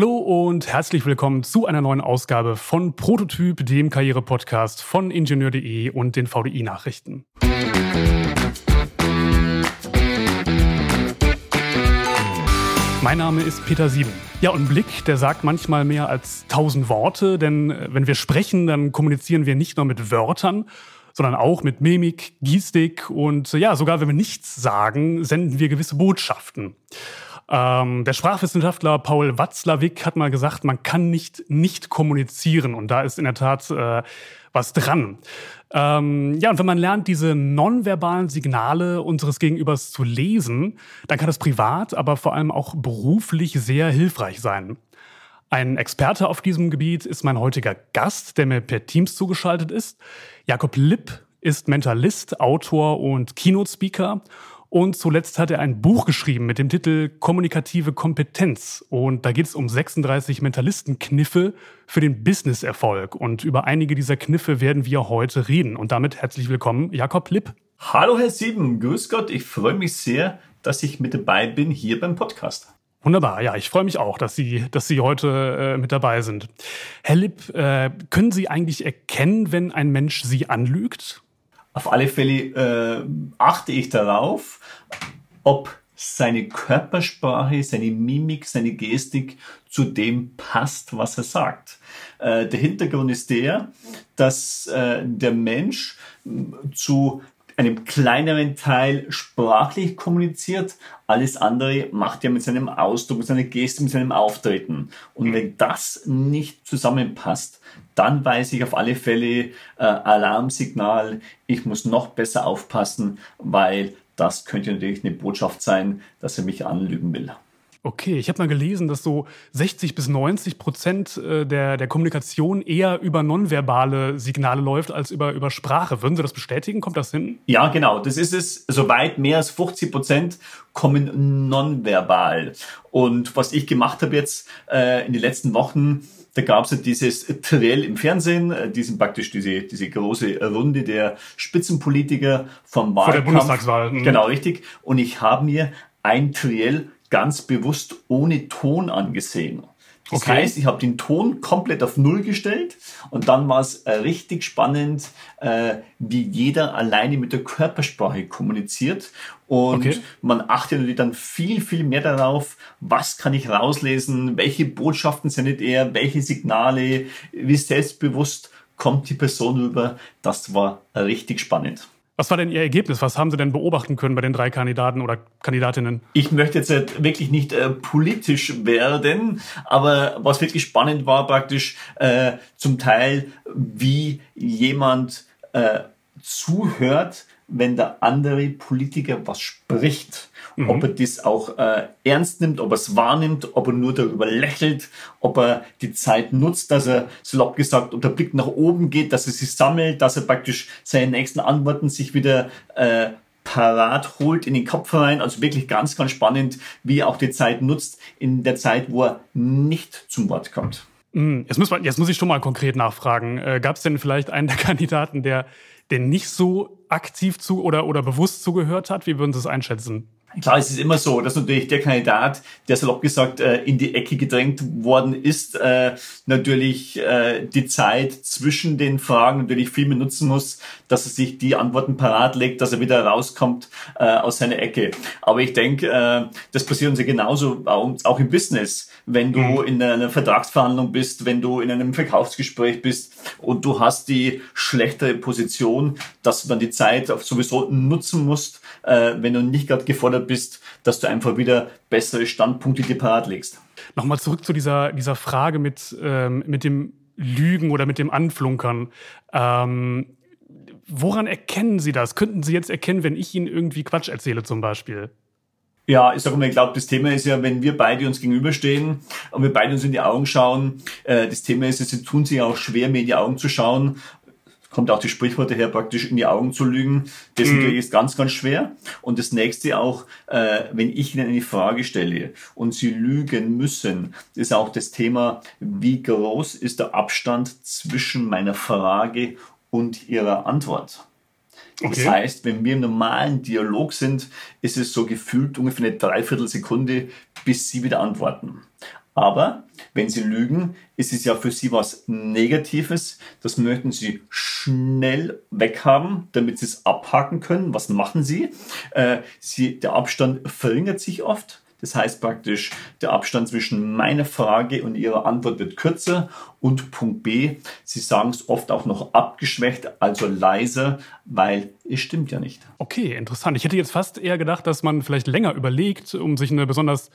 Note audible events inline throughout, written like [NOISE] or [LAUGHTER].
Hallo und herzlich willkommen zu einer neuen Ausgabe von Prototyp, dem Karriere-Podcast von Ingenieur.de und den VDI-Nachrichten. Mein Name ist Peter Sieben. Ja, und Blick, der sagt manchmal mehr als tausend Worte, denn äh, wenn wir sprechen, dann kommunizieren wir nicht nur mit Wörtern, sondern auch mit Mimik, Gestik und ja, sogar wenn wir nichts sagen, senden wir gewisse Botschaften. Ähm, der Sprachwissenschaftler Paul Watzlawick hat mal gesagt, man kann nicht nicht kommunizieren. Und da ist in der Tat äh, was dran. Ähm, ja, und wenn man lernt, diese nonverbalen Signale unseres Gegenübers zu lesen, dann kann das privat, aber vor allem auch beruflich sehr hilfreich sein. Ein Experte auf diesem Gebiet ist mein heutiger Gast, der mir per Teams zugeschaltet ist. Jakob Lipp ist Mentalist, Autor und Keynote-Speaker und zuletzt hat er ein Buch geschrieben mit dem Titel Kommunikative Kompetenz. Und da geht es um 36 Mentalistenkniffe für den Businesserfolg. Und über einige dieser Kniffe werden wir heute reden. Und damit herzlich willkommen, Jakob Lipp. Hallo, Herr Sieben. Grüß Gott. Ich freue mich sehr, dass ich mit dabei bin hier beim Podcast. Wunderbar, ja, ich freue mich auch, dass Sie, dass Sie heute äh, mit dabei sind. Herr Lipp, äh, können Sie eigentlich erkennen, wenn ein Mensch Sie anlügt? Auf alle Fälle äh, achte ich darauf, ob seine Körpersprache, seine Mimik, seine Gestik zu dem passt, was er sagt. Äh, der Hintergrund ist der, dass äh, der Mensch zu einem kleineren Teil sprachlich kommuniziert. Alles andere macht er mit seinem Ausdruck, mit seiner Geste, mit seinem Auftreten. Und wenn das nicht zusammenpasst, dann weiß ich auf alle Fälle äh, Alarmsignal, ich muss noch besser aufpassen, weil das könnte natürlich eine Botschaft sein, dass er mich anlügen will. Okay, ich habe mal gelesen, dass so 60 bis 90 Prozent äh, der, der Kommunikation eher über nonverbale Signale läuft als über, über Sprache. Würden Sie das bestätigen? Kommt das hin? Ja, genau. Das ist es. Soweit mehr als 50 Prozent kommen nonverbal. Und was ich gemacht habe jetzt äh, in den letzten Wochen, da gab es ja dieses Triell im Fernsehen, äh, diesen praktisch diese, diese große Runde der Spitzenpolitiker vom Wahlkampf. Vor der Bundestagswahl. Mhm. Genau, richtig. Und ich habe mir ein Triell ganz bewusst ohne Ton angesehen. Das okay. heißt, ich habe den Ton komplett auf Null gestellt und dann war es äh, richtig spannend, äh, wie jeder alleine mit der Körpersprache kommuniziert. Und okay. man achtet natürlich dann viel, viel mehr darauf, was kann ich rauslesen, welche Botschaften sendet er, welche Signale, wie selbstbewusst kommt die Person rüber. Das war richtig spannend. Was war denn Ihr Ergebnis? Was haben Sie denn beobachten können bei den drei Kandidaten oder Kandidatinnen? Ich möchte jetzt wirklich nicht äh, politisch werden, aber was wirklich spannend war praktisch äh, zum Teil, wie jemand äh, zuhört, wenn der andere Politiker was spricht. Mhm. Ob er das auch äh, ernst nimmt, ob er es wahrnimmt, ob er nur darüber lächelt, ob er die Zeit nutzt, dass er, salopp gesagt, ob der Blick nach oben geht, dass er sich sammelt, dass er praktisch seine nächsten Antworten sich wieder äh, parat holt in den Kopf rein. Also wirklich ganz, ganz spannend, wie er auch die Zeit nutzt in der Zeit, wo er nicht zum Wort kommt. Mhm. Jetzt muss, man, jetzt muss ich schon mal konkret nachfragen. Äh, Gab es denn vielleicht einen der [LAUGHS] Kandidaten, der, der nicht so aktiv zu oder, oder bewusst zugehört hat? Wie würden Sie es einschätzen? Klar, es ist immer so, dass natürlich der Kandidat, der salopp gesagt äh, in die Ecke gedrängt worden ist, äh, natürlich äh, die Zeit zwischen den Fragen natürlich viel mehr nutzen muss, dass er sich die Antworten parat legt, dass er wieder rauskommt aus seiner Ecke. Aber ich denke, das passiert uns ja genauso auch im Business. Wenn du mhm. in einer Vertragsverhandlung bist, wenn du in einem Verkaufsgespräch bist und du hast die schlechtere Position, dass du dann die Zeit sowieso nutzen musst, wenn du nicht gerade gefordert gefordert bist, dass du einfach wieder bessere Standpunkte dir parat legst. Nochmal zurück zu dieser, dieser Frage mit, ähm, mit dem Lügen oder mit dem Anflunkern. Ähm, woran erkennen Sie das? Könnten Sie jetzt erkennen, wenn ich Ihnen irgendwie Quatsch erzähle zum Beispiel? Ja, ich sage mal, ich glaube, das Thema ist ja, wenn wir beide uns gegenüberstehen und wir beide uns in die Augen schauen, äh, das Thema ist, sie tun sich auch schwer, mir in die Augen zu schauen kommt auch die Sprichworte her, praktisch in die Augen zu lügen. Das mhm. ist ganz, ganz schwer. Und das nächste auch, äh, wenn ich Ihnen eine Frage stelle und Sie lügen müssen, ist auch das Thema, wie groß ist der Abstand zwischen meiner Frage und Ihrer Antwort. Okay. Das heißt, wenn wir im normalen Dialog sind, ist es so gefühlt ungefähr eine Dreiviertelsekunde, bis Sie wieder antworten. Aber Wenn Sie lügen, ist es ja für Sie was Negatives. Das möchten Sie schnell weghaben, damit Sie es abhaken können. Was machen Sie? Äh, Sie der Abstand verringert sich oft. Das heißt praktisch, der Abstand zwischen meiner Frage und Ihrer Antwort wird kürzer. Und Punkt B, Sie sagen es oft auch noch abgeschwächt, also leiser, weil es stimmt ja nicht. Okay, interessant. Ich hätte jetzt fast eher gedacht, dass man vielleicht länger überlegt, um sich eine besonders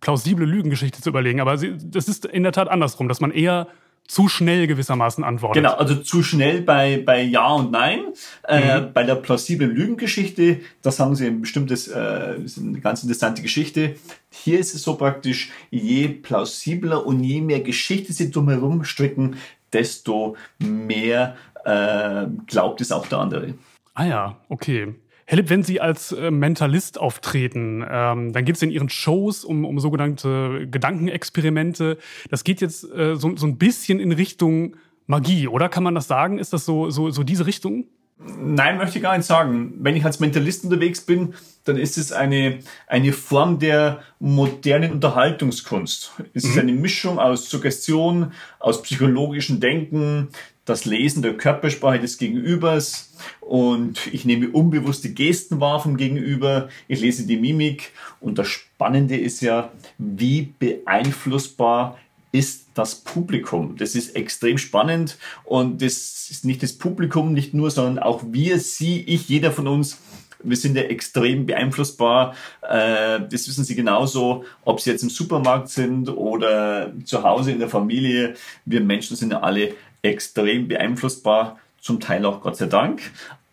plausible Lügengeschichte zu überlegen. Aber das ist in der Tat andersrum, dass man eher zu schnell gewissermaßen antwortet. Genau, also zu schnell bei, bei Ja und Nein. Äh, mhm. bei der plausiblen Lügengeschichte, das haben sie ein bestimmtes, äh, ist eine ganz interessante Geschichte. Hier ist es so praktisch, je plausibler und je mehr Geschichte sie drumherum stricken, desto mehr äh, glaubt es auch der andere. Ah ja, okay. Herr Lipp, wenn Sie als äh, Mentalist auftreten, ähm, dann geht es in Ihren Shows um, um sogenannte Gedankenexperimente. Das geht jetzt äh, so, so ein bisschen in Richtung Magie, oder kann man das sagen? Ist das so, so, so diese Richtung? Nein, möchte ich gar nicht sagen. Wenn ich als Mentalist unterwegs bin, dann ist es eine, eine Form der modernen Unterhaltungskunst. Es mhm. ist eine Mischung aus Suggestion, aus psychologischem Denken, das Lesen der Körpersprache des Gegenübers und ich nehme unbewusste Gesten wahr vom Gegenüber, ich lese die Mimik und das Spannende ist ja, wie beeinflussbar ist das Publikum. Das ist extrem spannend und das ist nicht das Publikum nicht nur, sondern auch wir, Sie, ich, jeder von uns wir sind ja extrem beeinflussbar. Äh, das wissen Sie genauso, ob Sie jetzt im Supermarkt sind oder zu Hause in der Familie. Wir Menschen sind ja alle extrem beeinflussbar, zum Teil auch Gott sei Dank,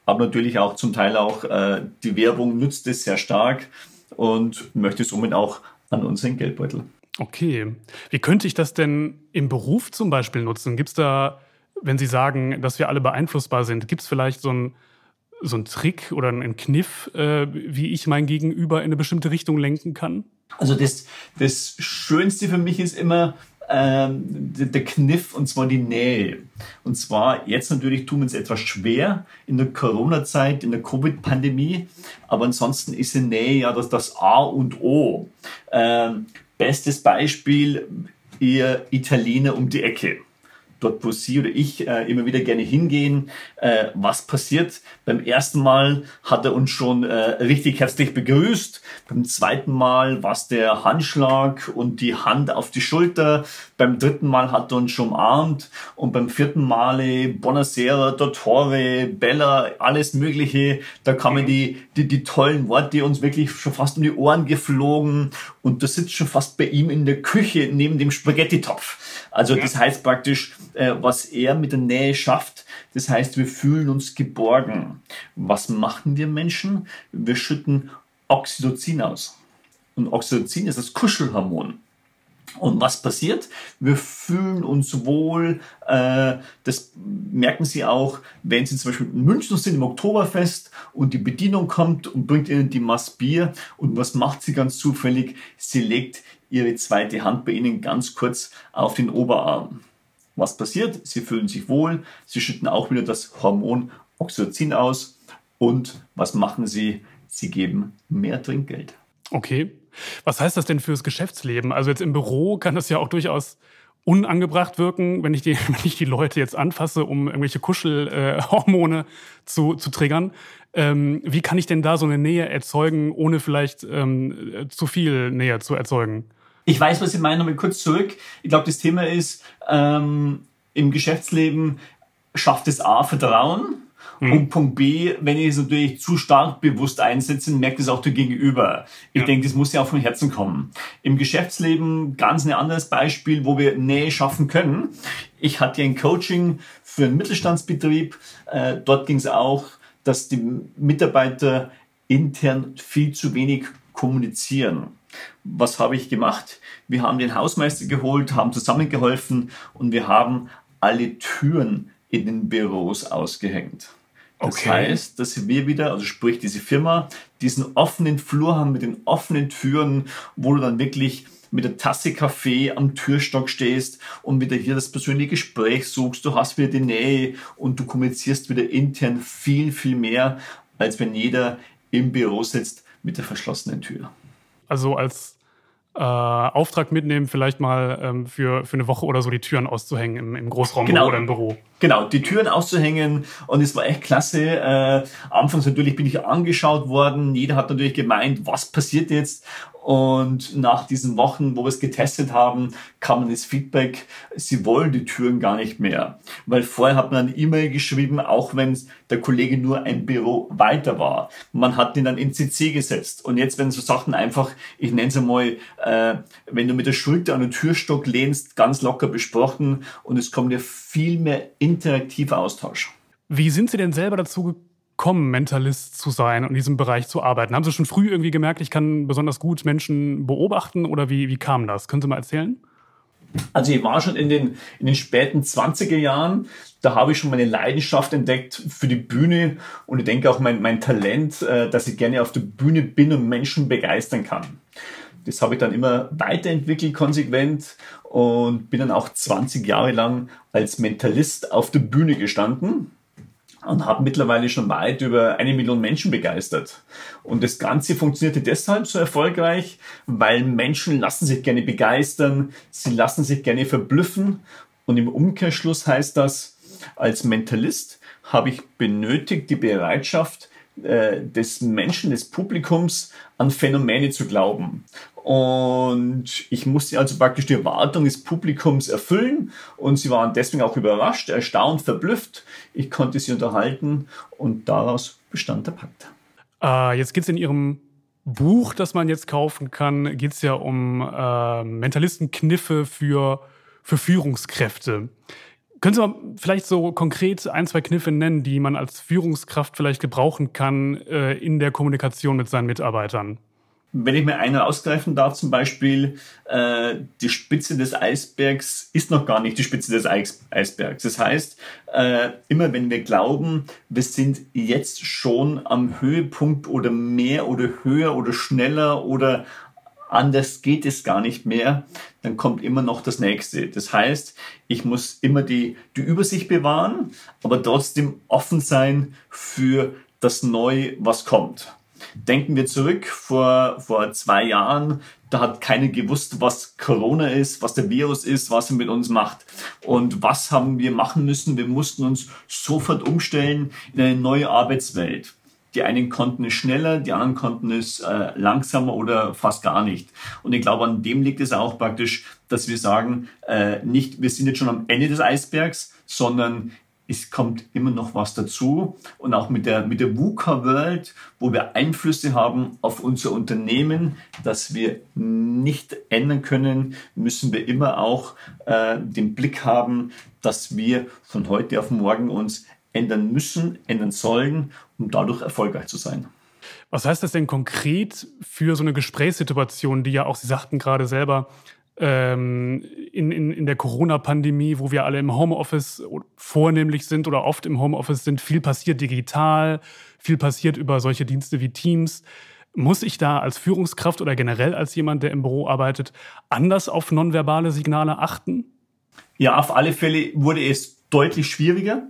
aber natürlich auch zum Teil auch äh, die Werbung nutzt es sehr stark und möchte somit auch an unseren Geldbeutel. Okay. Wie könnte ich das denn im Beruf zum Beispiel nutzen? Gibt es da, wenn Sie sagen, dass wir alle beeinflussbar sind, gibt es vielleicht so ein so ein Trick oder ein Kniff, äh, wie ich mein Gegenüber in eine bestimmte Richtung lenken kann? Also das, das Schönste für mich ist immer, ähm, der Kniff und zwar die Nähe. Und zwar jetzt natürlich tun wir es etwas schwer in der Corona-Zeit, in der Covid-Pandemie, aber ansonsten ist die Nähe ja das, das A und O. Ähm, bestes Beispiel, ihr Italiener um die Ecke dort wo Sie oder ich äh, immer wieder gerne hingehen. Äh, was passiert? Beim ersten Mal hat er uns schon äh, richtig herzlich begrüßt. Beim zweiten Mal war es der Handschlag und die Hand auf die Schulter. Beim dritten Mal hat er uns schon umarmt. Und beim vierten Male Buonasera, Dottore, Bella, alles Mögliche. Da kamen die, die, die tollen Worte uns wirklich schon fast um die Ohren geflogen. Und du sitzt schon fast bei ihm in der Küche neben dem Spaghetti-Topf. Also das heißt praktisch, äh, was er mit der Nähe schafft, das heißt, wir fühlen uns geborgen. Was machen wir Menschen? Wir schütten Oxytocin aus. Und Oxytocin ist das Kuschelhormon. Und was passiert? Wir fühlen uns wohl. Äh, das merken Sie auch, wenn Sie zum Beispiel in München sind im Oktoberfest und die Bedienung kommt und bringt Ihnen die Mass Bier. Und was macht sie ganz zufällig? Sie legt ihre zweite Hand bei Ihnen ganz kurz auf den Oberarm. Was passiert? Sie fühlen sich wohl, Sie schütten auch wieder das Hormon Oxytocin aus und was machen Sie? Sie geben mehr Trinkgeld. Okay. Was heißt das denn fürs Geschäftsleben? Also jetzt im Büro kann das ja auch durchaus unangebracht wirken, wenn ich die, [LAUGHS] wenn ich die Leute jetzt anfasse, um irgendwelche Kuschelhormone äh, zu, zu triggern. Ähm, wie kann ich denn da so eine Nähe erzeugen, ohne vielleicht ähm, zu viel Nähe zu erzeugen? Ich weiß, was Sie meinen, nochmal kurz zurück. Ich glaube, das Thema ist, ähm, im Geschäftsleben schafft es A, Vertrauen. Mhm. Und Punkt B, wenn ich es natürlich zu stark bewusst einsetze, merkt es auch der Gegenüber. Ich ja. denke, das muss ja auch vom Herzen kommen. Im Geschäftsleben ganz ein anderes Beispiel, wo wir Nähe schaffen können. Ich hatte ein Coaching für einen Mittelstandsbetrieb. Äh, dort ging es auch, dass die Mitarbeiter intern viel zu wenig kommunizieren. Was habe ich gemacht? Wir haben den Hausmeister geholt, haben zusammengeholfen und wir haben alle Türen in den Büros ausgehängt. Das okay. heißt, dass wir wieder, also sprich diese Firma, diesen offenen Flur haben mit den offenen Türen, wo du dann wirklich mit der Tasse Kaffee am Türstock stehst und wieder hier das persönliche Gespräch suchst. Du hast wieder die Nähe und du kommunizierst wieder intern viel, viel mehr, als wenn jeder im Büro sitzt mit der verschlossenen Tür. Also als äh, Auftrag mitnehmen, vielleicht mal ähm, für, für eine Woche oder so die Türen auszuhängen im, im Großraum genau. oder im Büro. Genau, die Türen auszuhängen und es war echt klasse. Äh, anfangs natürlich bin ich angeschaut worden, jeder hat natürlich gemeint, was passiert jetzt und nach diesen Wochen, wo wir es getestet haben, kam dann das Feedback, sie wollen die Türen gar nicht mehr. Weil vorher hat man eine E-Mail geschrieben, auch wenn der Kollege nur ein Büro weiter war. Man hat ihn dann in CC gesetzt. Und jetzt werden so Sachen einfach, ich nenne es einmal, äh, wenn du mit der Schulter an den Türstock lehnst, ganz locker besprochen und es kommt ja viel mehr interaktiver Austausch. Wie sind Sie denn selber dazu gekommen? kommen, Mentalist zu sein und in diesem Bereich zu arbeiten? Haben Sie schon früh irgendwie gemerkt, ich kann besonders gut Menschen beobachten oder wie, wie kam das? Können Sie mal erzählen? Also ich war schon in den, in den späten 20er Jahren, da habe ich schon meine Leidenschaft entdeckt für die Bühne und ich denke auch mein, mein Talent, äh, dass ich gerne auf der Bühne bin und Menschen begeistern kann. Das habe ich dann immer weiterentwickelt, konsequent und bin dann auch 20 Jahre lang als Mentalist auf der Bühne gestanden und habe mittlerweile schon weit über eine Million Menschen begeistert. Und das Ganze funktionierte deshalb so erfolgreich, weil Menschen lassen sich gerne begeistern, sie lassen sich gerne verblüffen. Und im Umkehrschluss heißt das, als Mentalist habe ich benötigt die Bereitschaft, äh, des Menschen, des Publikums an Phänomene zu glauben. Und ich musste also praktisch die Erwartung des Publikums erfüllen und sie waren deswegen auch überrascht, erstaunt, verblüfft. Ich konnte sie unterhalten und daraus bestand der Pakt. Äh, jetzt geht es in Ihrem Buch, das man jetzt kaufen kann, geht es ja um äh, Mentalistenkniffe für, für Führungskräfte. Können Sie mal vielleicht so konkret ein, zwei Kniffe nennen, die man als Führungskraft vielleicht gebrauchen kann äh, in der Kommunikation mit seinen Mitarbeitern? Wenn ich mir einen ausgreifen darf, zum Beispiel, äh, die Spitze des Eisbergs ist noch gar nicht die Spitze des Eis Eisbergs. Das heißt, äh, immer wenn wir glauben, wir sind jetzt schon am Höhepunkt oder mehr oder höher oder schneller oder anders geht es gar nicht mehr, dann kommt immer noch das nächste. Das heißt, ich muss immer die, die Übersicht bewahren, aber trotzdem offen sein für das Neue, was kommt. Denken wir zurück vor, vor zwei Jahren, da hat keiner gewusst, was Corona ist, was der Virus ist, was er mit uns macht. Und was haben wir machen müssen? Wir mussten uns sofort umstellen in eine neue Arbeitswelt. Die einen konnten es schneller, die anderen konnten es äh, langsamer oder fast gar nicht. Und ich glaube, an dem liegt es auch praktisch, dass wir sagen, äh, nicht, wir sind jetzt schon am Ende des Eisbergs, sondern es kommt immer noch was dazu. Und auch mit der, mit der VUCA-World, wo wir Einflüsse haben auf unser Unternehmen, das wir nicht ändern können, müssen wir immer auch äh, den Blick haben, dass wir von heute auf morgen uns ändern müssen, ändern sollen, um dadurch erfolgreich zu sein. Was heißt das denn konkret für so eine Gesprächssituation, die ja auch, Sie sagten gerade selber, ähm, in, in, in der Corona-Pandemie, wo wir alle im Homeoffice vornehmlich sind oder oft im Homeoffice sind, viel passiert digital, viel passiert über solche Dienste wie Teams. Muss ich da als Führungskraft oder generell als jemand, der im Büro arbeitet, anders auf nonverbale Signale achten? Ja, auf alle Fälle wurde es deutlich schwieriger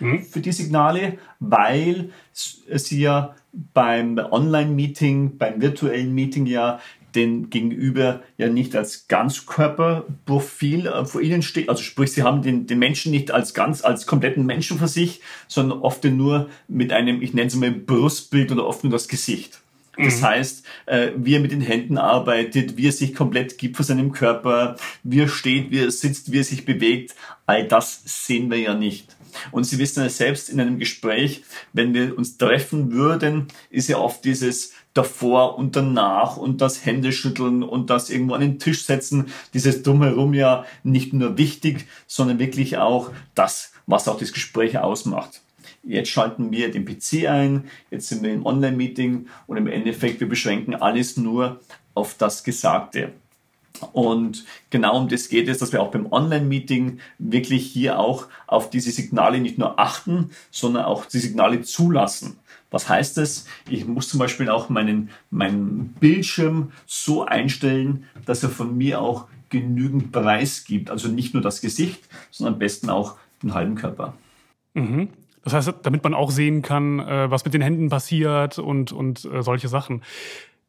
mhm. für die Signale, weil sie ja beim Online-Meeting, beim virtuellen Meeting ja den Gegenüber ja nicht als Ganzkörperprofil äh, vor ihnen steht. Also sprich, sie haben den, den Menschen nicht als ganz, als kompletten Menschen vor sich, sondern oft nur mit einem, ich nenne es mal Brustbild oder oft nur das Gesicht. Das mhm. heißt, äh, wie er mit den Händen arbeitet, wie er sich komplett gibt vor seinem Körper, wie er steht, wie er sitzt, wie er sich bewegt, all das sehen wir ja nicht. Und Sie wissen ja selbst in einem Gespräch, wenn wir uns treffen würden, ist ja oft dieses davor und danach und das Händeschütteln und das irgendwo an den Tisch setzen, dieses Drumherum ja nicht nur wichtig, sondern wirklich auch das, was auch das Gespräch ausmacht. Jetzt schalten wir den PC ein, jetzt sind wir im Online-Meeting und im Endeffekt, wir beschränken alles nur auf das Gesagte. Und genau um das geht es, dass wir auch beim Online-Meeting wirklich hier auch auf diese Signale nicht nur achten, sondern auch die Signale zulassen. Was heißt das? Ich muss zum Beispiel auch meinen, meinen Bildschirm so einstellen, dass er von mir auch genügend Preis gibt. Also nicht nur das Gesicht, sondern am besten auch den halben Körper. Mhm. Das heißt, damit man auch sehen kann, äh, was mit den Händen passiert und, und äh, solche Sachen.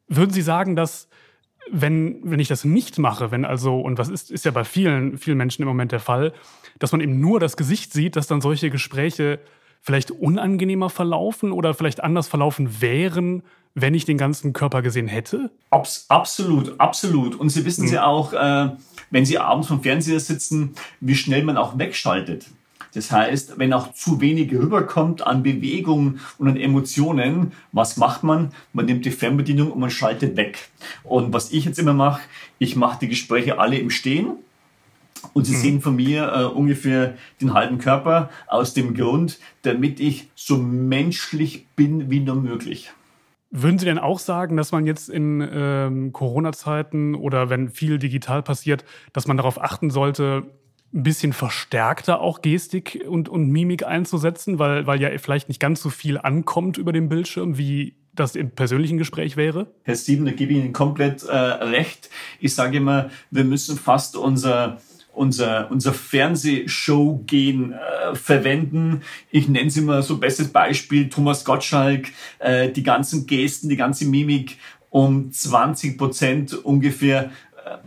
Würden Sie sagen, dass wenn, wenn ich das nicht mache, wenn also, und was ist, ist ja bei vielen, vielen Menschen im Moment der Fall, dass man eben nur das Gesicht sieht, dass dann solche Gespräche vielleicht unangenehmer verlaufen oder vielleicht anders verlaufen wären, wenn ich den ganzen Körper gesehen hätte? Abs absolut, absolut. Und Sie wissen mhm. ja auch, äh, wenn Sie abends vom Fernseher sitzen, wie schnell man auch wegschaltet. Das heißt, wenn auch zu wenig rüberkommt an Bewegung und an Emotionen, was macht man? Man nimmt die Fernbedienung und man schaltet weg. Und was ich jetzt immer mache, ich mache die Gespräche alle im Stehen. Und Sie mhm. sehen von mir äh, ungefähr den halben Körper aus dem Grund, damit ich so menschlich bin wie nur möglich. Würden Sie denn auch sagen, dass man jetzt in ähm, Corona-Zeiten oder wenn viel digital passiert, dass man darauf achten sollte, ein bisschen verstärkter auch Gestik und, und Mimik einzusetzen, weil, weil ja vielleicht nicht ganz so viel ankommt über den Bildschirm, wie das im persönlichen Gespräch wäre? Herr Steven, da gebe ich Ihnen komplett äh, recht. Ich sage immer, wir müssen fast unser unser, unser Fernsehshow gehen äh, verwenden. Ich nenne es immer so bestes Beispiel, Thomas Gottschalk, äh, die ganzen Gesten, die ganze Mimik um 20 Prozent ungefähr äh,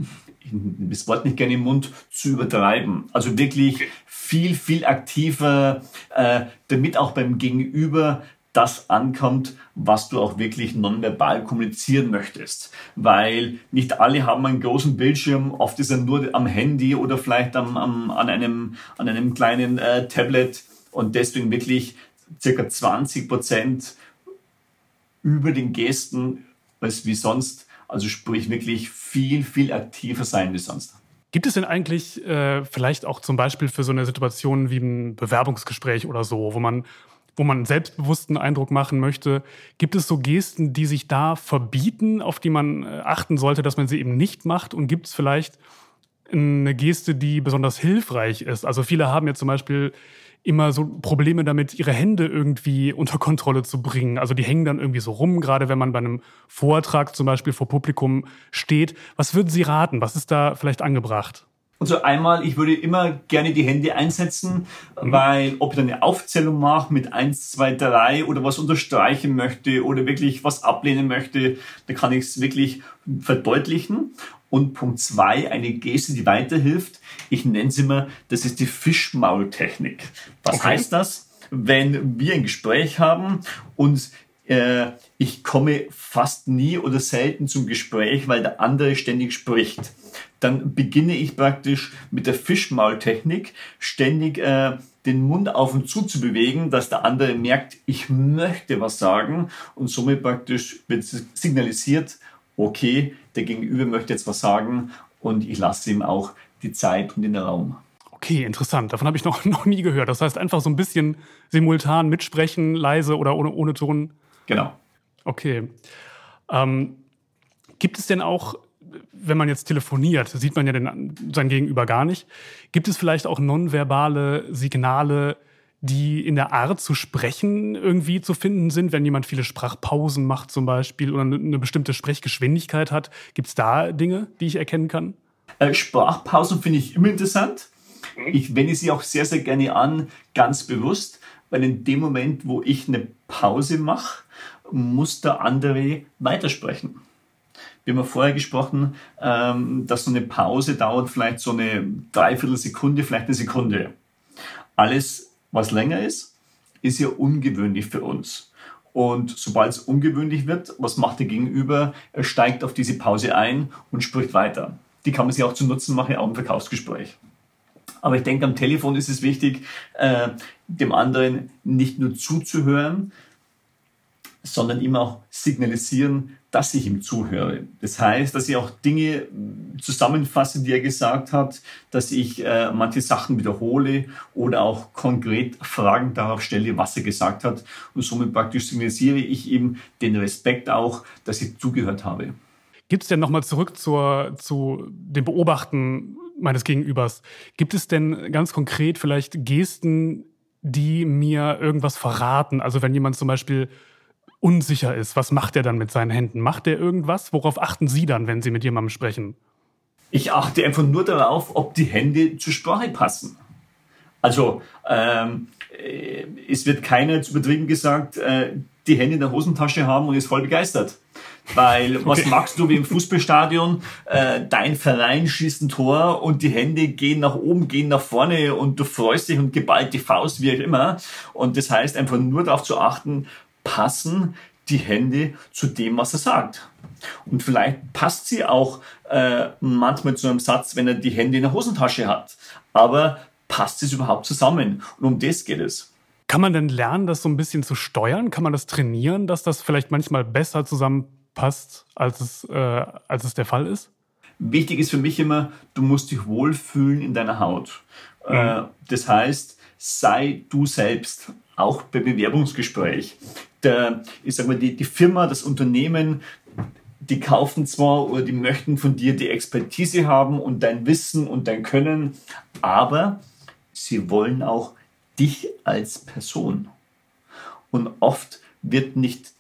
das Wort nicht gerne im Mund, zu übertreiben. Also wirklich viel, viel aktiver, äh, damit auch beim Gegenüber das ankommt, was du auch wirklich nonverbal kommunizieren möchtest. Weil nicht alle haben einen großen Bildschirm, oft ist er nur am Handy oder vielleicht am, am, an, einem, an einem kleinen äh, Tablet und deswegen wirklich circa 20 Prozent über den Gesten als wie sonst also sprich wirklich viel, viel aktiver sein wie sonst. Gibt es denn eigentlich äh, vielleicht auch zum Beispiel für so eine Situation wie ein Bewerbungsgespräch oder so, wo man, wo man einen selbstbewussten Eindruck machen möchte, gibt es so Gesten, die sich da verbieten, auf die man äh, achten sollte, dass man sie eben nicht macht? Und gibt es vielleicht eine Geste, die besonders hilfreich ist? Also viele haben ja zum Beispiel immer so Probleme damit, ihre Hände irgendwie unter Kontrolle zu bringen. Also die hängen dann irgendwie so rum, gerade wenn man bei einem Vortrag zum Beispiel vor Publikum steht. Was würden Sie raten? Was ist da vielleicht angebracht? Also einmal, ich würde immer gerne die Hände einsetzen, mhm. weil ob ich eine Aufzählung mache mit eins, zwei, drei oder was unterstreichen möchte oder wirklich was ablehnen möchte, da kann ich es wirklich verdeutlichen. Und Punkt zwei, eine Geste, die weiterhilft. Ich nenne sie immer, das ist die Fischmaultechnik. Was okay. heißt das? Wenn wir ein Gespräch haben und äh, ich komme fast nie oder selten zum Gespräch, weil der andere ständig spricht. Dann beginne ich praktisch mit der Fischmaultechnik ständig äh, den Mund auf und zu zu bewegen, dass der andere merkt, ich möchte was sagen und somit praktisch wird signalisiert, okay, der Gegenüber möchte jetzt was sagen und ich lasse ihm auch die Zeit und den Raum. Okay, interessant. Davon habe ich noch, [LAUGHS] noch nie gehört. Das heißt einfach so ein bisschen simultan mitsprechen, leise oder ohne, ohne Ton. Genau. Okay. Ähm, gibt es denn auch, wenn man jetzt telefoniert, sieht man ja den, sein Gegenüber gar nicht, gibt es vielleicht auch nonverbale Signale, die in der Art zu sprechen irgendwie zu finden sind, wenn jemand viele Sprachpausen macht zum Beispiel oder eine bestimmte Sprechgeschwindigkeit hat. Gibt es da Dinge, die ich erkennen kann? Äh, Sprachpausen finde ich immer interessant. Ich wende sie auch sehr, sehr gerne an, ganz bewusst, weil in dem Moment, wo ich eine Pause mache, muss der andere weitersprechen. Wir haben ja vorher gesprochen, ähm, dass so eine Pause dauert vielleicht so eine Dreiviertelsekunde, vielleicht eine Sekunde. Alles was länger ist, ist ja ungewöhnlich für uns. Und sobald es ungewöhnlich wird, was macht der Gegenüber? Er steigt auf diese Pause ein und spricht weiter. Die kann man sich auch zu Nutzen machen, auch im Verkaufsgespräch. Aber ich denke, am Telefon ist es wichtig, äh, dem anderen nicht nur zuzuhören, sondern ihm auch signalisieren, dass ich ihm zuhöre. Das heißt, dass ich auch Dinge zusammenfasse, die er gesagt hat, dass ich äh, manche Sachen wiederhole oder auch konkret Fragen darauf stelle, was er gesagt hat. Und somit praktisch signalisiere ich ihm den Respekt auch, dass ich zugehört habe. Gibt es denn nochmal zurück zur, zu dem Beobachten meines Gegenübers? Gibt es denn ganz konkret vielleicht Gesten, die mir irgendwas verraten? Also wenn jemand zum Beispiel unsicher ist, was macht er dann mit seinen Händen? Macht er irgendwas? Worauf achten Sie dann, wenn Sie mit jemandem sprechen? Ich achte einfach nur darauf, ob die Hände zur Sprache passen. Also ähm, äh, es wird keiner zu übertrieben gesagt, äh, die Hände in der Hosentasche haben und ist voll begeistert. Weil okay. was machst du wie im Fußballstadion? Äh, dein Verein schießt ein Tor und die Hände gehen nach oben, gehen nach vorne und du freust dich und geballt die Faust, wie auch immer. Und das heißt einfach nur darauf zu achten, passen die Hände zu dem, was er sagt. Und vielleicht passt sie auch äh, manchmal zu einem Satz, wenn er die Hände in der Hosentasche hat. Aber passt es überhaupt zusammen? Und um das geht es. Kann man denn lernen, das so ein bisschen zu steuern? Kann man das trainieren, dass das vielleicht manchmal besser zusammenpasst, als es, äh, als es der Fall ist? Wichtig ist für mich immer, du musst dich wohlfühlen in deiner Haut. Mhm. Äh, das heißt, sei du selbst, auch beim Bewerbungsgespräch. Der, ich sag mal, die, die Firma, das Unternehmen, die kaufen zwar oder die möchten von dir die Expertise haben und dein Wissen und dein Können, aber sie wollen auch dich als Person. Und oft wird nicht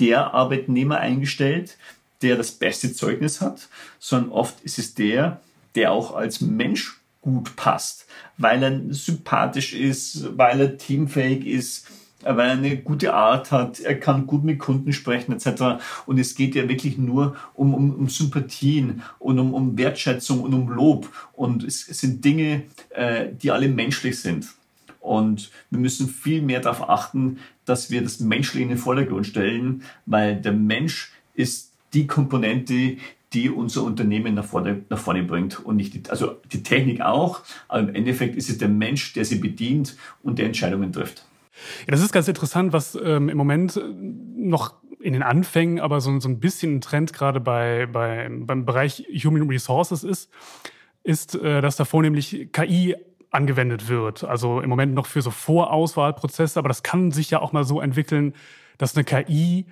der Arbeitnehmer eingestellt, der das beste Zeugnis hat, sondern oft ist es der, der auch als Mensch gut passt, weil er sympathisch ist, weil er teamfähig ist, weil er eine gute Art hat, er kann gut mit Kunden sprechen etc. Und es geht ja wirklich nur um, um, um Sympathien und um, um Wertschätzung und um Lob. Und es, es sind Dinge, äh, die alle menschlich sind. Und wir müssen viel mehr darauf achten, dass wir das Menschliche in den Vordergrund stellen, weil der Mensch ist die Komponente, die unser Unternehmen nach vorne, nach vorne bringt und nicht die, also die Technik auch, aber im Endeffekt ist es der Mensch, der sie bedient und der Entscheidungen trifft. Ja, das ist ganz interessant, was ähm, im Moment noch in den Anfängen, aber so, so ein bisschen ein Trend gerade bei, bei, beim Bereich Human Resources ist, ist, äh, dass da vornehmlich KI angewendet wird. Also im Moment noch für so Vorauswahlprozesse, aber das kann sich ja auch mal so entwickeln, dass eine KI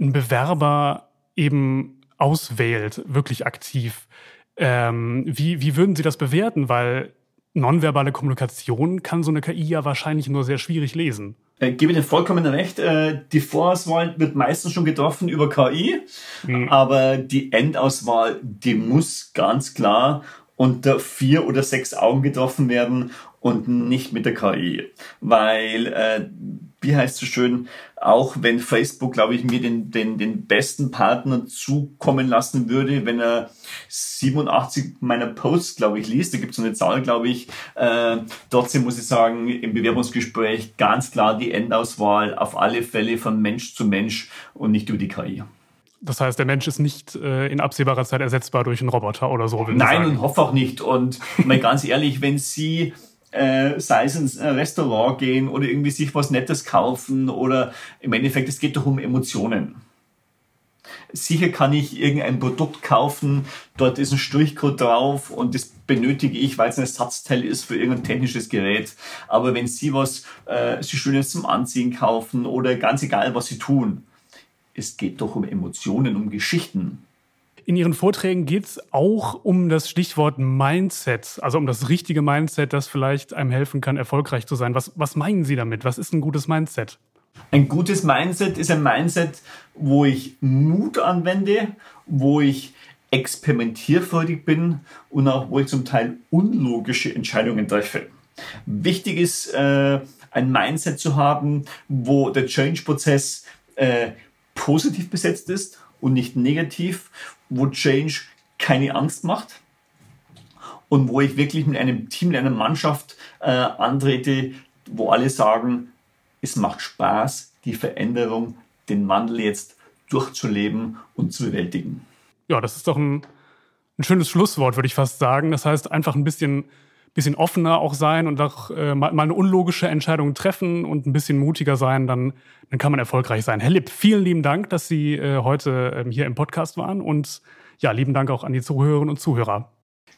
einen Bewerber eben auswählt, wirklich aktiv. Ähm, wie, wie würden Sie das bewerten? Weil nonverbale Kommunikation kann so eine KI ja wahrscheinlich nur sehr schwierig lesen. Ich gebe dir vollkommen recht. Äh, die Vorauswahl wird meistens schon getroffen über KI, mhm. aber die Endauswahl, die muss ganz klar unter vier oder sechs Augen getroffen werden und nicht mit der KI. Weil, äh, wie heißt es so schön, auch wenn Facebook, glaube ich, mir den, den, den besten Partner zukommen lassen würde, wenn er 87 meiner Posts, glaube ich, liest, da gibt es so eine Zahl, glaube ich, äh, trotzdem muss ich sagen, im Bewerbungsgespräch ganz klar die Endauswahl auf alle Fälle von Mensch zu Mensch und nicht über die KI. Das heißt, der Mensch ist nicht äh, in absehbarer Zeit ersetzbar durch einen Roboter oder so. Nein, und hoffe auch nicht. Und mal ganz ehrlich, wenn Sie äh, sei es ins Restaurant gehen oder irgendwie sich was Nettes kaufen oder im Endeffekt, es geht doch um Emotionen. Sicher kann ich irgendein Produkt kaufen, dort ist ein Strichcode drauf und das benötige ich, weil es ein Ersatzteil ist für irgendein technisches Gerät. Aber wenn Sie was, äh, Sie Schönes zum Anziehen kaufen oder ganz egal, was Sie tun, es geht doch um Emotionen, um Geschichten. In Ihren Vorträgen geht es auch um das Stichwort Mindset, also um das richtige Mindset, das vielleicht einem helfen kann, erfolgreich zu sein. Was, was meinen Sie damit? Was ist ein gutes Mindset? Ein gutes Mindset ist ein Mindset, wo ich Mut anwende, wo ich experimentierfreudig bin und auch wo ich zum Teil unlogische Entscheidungen treffe. Wichtig ist, äh, ein Mindset zu haben, wo der Change-Prozess äh, positiv besetzt ist und nicht negativ, wo Change keine Angst macht und wo ich wirklich mit einem Team, mit einer Mannschaft äh, antrete, wo alle sagen, es macht Spaß, die Veränderung, den Wandel jetzt durchzuleben und zu bewältigen. Ja, das ist doch ein, ein schönes Schlusswort, würde ich fast sagen. Das heißt, einfach ein bisschen bisschen offener auch sein und auch äh, mal, mal eine unlogische Entscheidung treffen und ein bisschen mutiger sein, dann, dann kann man erfolgreich sein. Herr Lipp, vielen lieben Dank, dass Sie äh, heute ähm, hier im Podcast waren und ja, lieben Dank auch an die Zuhörerinnen und Zuhörer.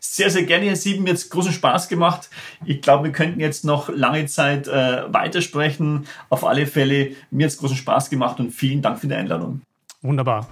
Sehr, sehr gerne, Herr Sieben. Mir jetzt großen Spaß gemacht. Ich glaube, wir könnten jetzt noch lange Zeit äh, weitersprechen. Auf alle Fälle, mir hat es großen Spaß gemacht und vielen Dank für die Einladung. Wunderbar.